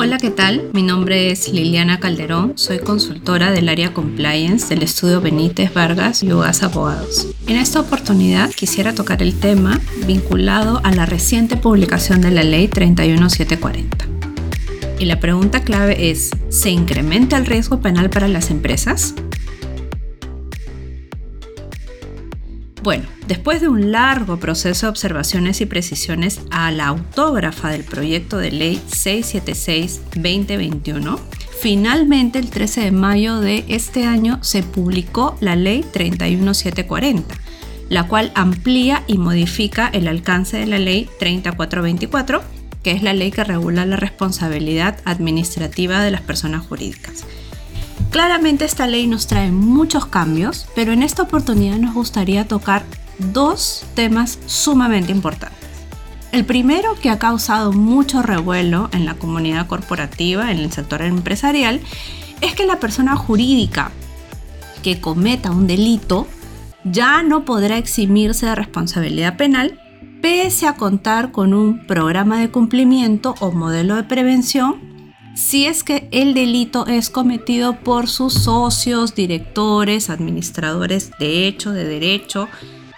Hola, ¿qué tal? Mi nombre es Liliana Calderón, soy consultora del área compliance del estudio Benítez Vargas y Ugas Abogados. En esta oportunidad quisiera tocar el tema vinculado a la reciente publicación de la ley 31740. Y la pregunta clave es, ¿se incrementa el riesgo penal para las empresas? Bueno, después de un largo proceso de observaciones y precisiones a la autógrafa del proyecto de ley 676-2021, finalmente el 13 de mayo de este año se publicó la ley 31740, la cual amplía y modifica el alcance de la ley 3424, que es la ley que regula la responsabilidad administrativa de las personas jurídicas. Claramente esta ley nos trae muchos cambios, pero en esta oportunidad nos gustaría tocar dos temas sumamente importantes. El primero que ha causado mucho revuelo en la comunidad corporativa, en el sector empresarial, es que la persona jurídica que cometa un delito ya no podrá eximirse de responsabilidad penal pese a contar con un programa de cumplimiento o modelo de prevención si es que el delito es cometido por sus socios, directores, administradores de hecho, de derecho,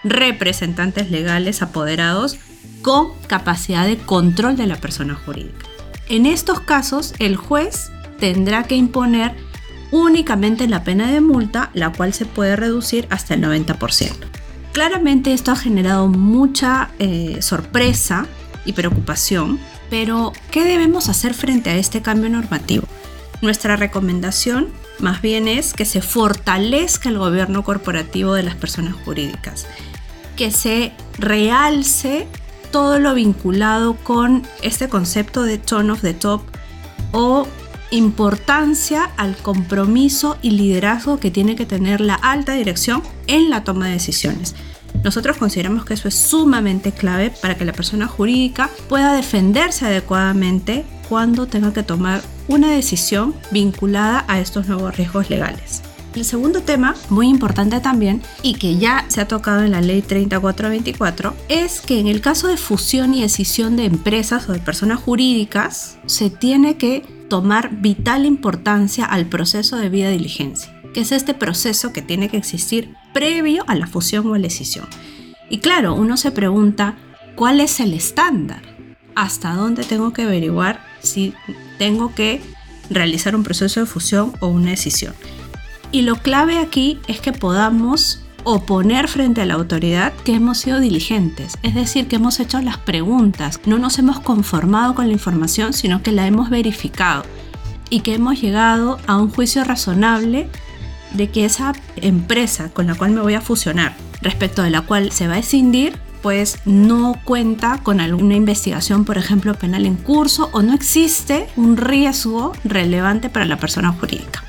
representantes legales apoderados con capacidad de control de la persona jurídica. En estos casos, el juez tendrá que imponer únicamente la pena de multa, la cual se puede reducir hasta el 90%. Claramente esto ha generado mucha eh, sorpresa y preocupación pero, ¿qué debemos hacer frente a este cambio normativo? Nuestra recomendación más bien es que se fortalezca el gobierno corporativo de las personas jurídicas, que se realce todo lo vinculado con este concepto de tone of the top o importancia al compromiso y liderazgo que tiene que tener la alta dirección en la toma de decisiones. Nosotros consideramos que eso es sumamente clave para que la persona jurídica pueda defenderse adecuadamente cuando tenga que tomar una decisión vinculada a estos nuevos riesgos legales. El segundo tema, muy importante también, y que ya se ha tocado en la ley 3424, es que en el caso de fusión y decisión de empresas o de personas jurídicas, se tiene que tomar vital importancia al proceso de vida diligencia que es este proceso que tiene que existir previo a la fusión o la escisión. Y claro, uno se pregunta, ¿cuál es el estándar? ¿Hasta dónde tengo que averiguar si tengo que realizar un proceso de fusión o una decisión? Y lo clave aquí es que podamos oponer frente a la autoridad que hemos sido diligentes, es decir, que hemos hecho las preguntas, no nos hemos conformado con la información, sino que la hemos verificado y que hemos llegado a un juicio razonable de que esa empresa con la cual me voy a fusionar, respecto de la cual se va a escindir, pues no cuenta con alguna investigación, por ejemplo, penal en curso o no existe un riesgo relevante para la persona jurídica.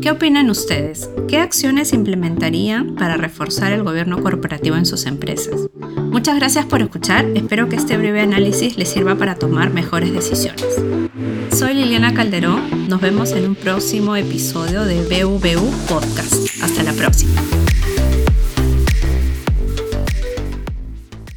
¿Qué opinan ustedes? ¿Qué acciones implementarían para reforzar el gobierno corporativo en sus empresas? Muchas gracias por escuchar, espero que este breve análisis les sirva para tomar mejores decisiones. Soy Liliana Calderón, nos vemos en un próximo episodio de BUBU Podcast. Hasta la próxima.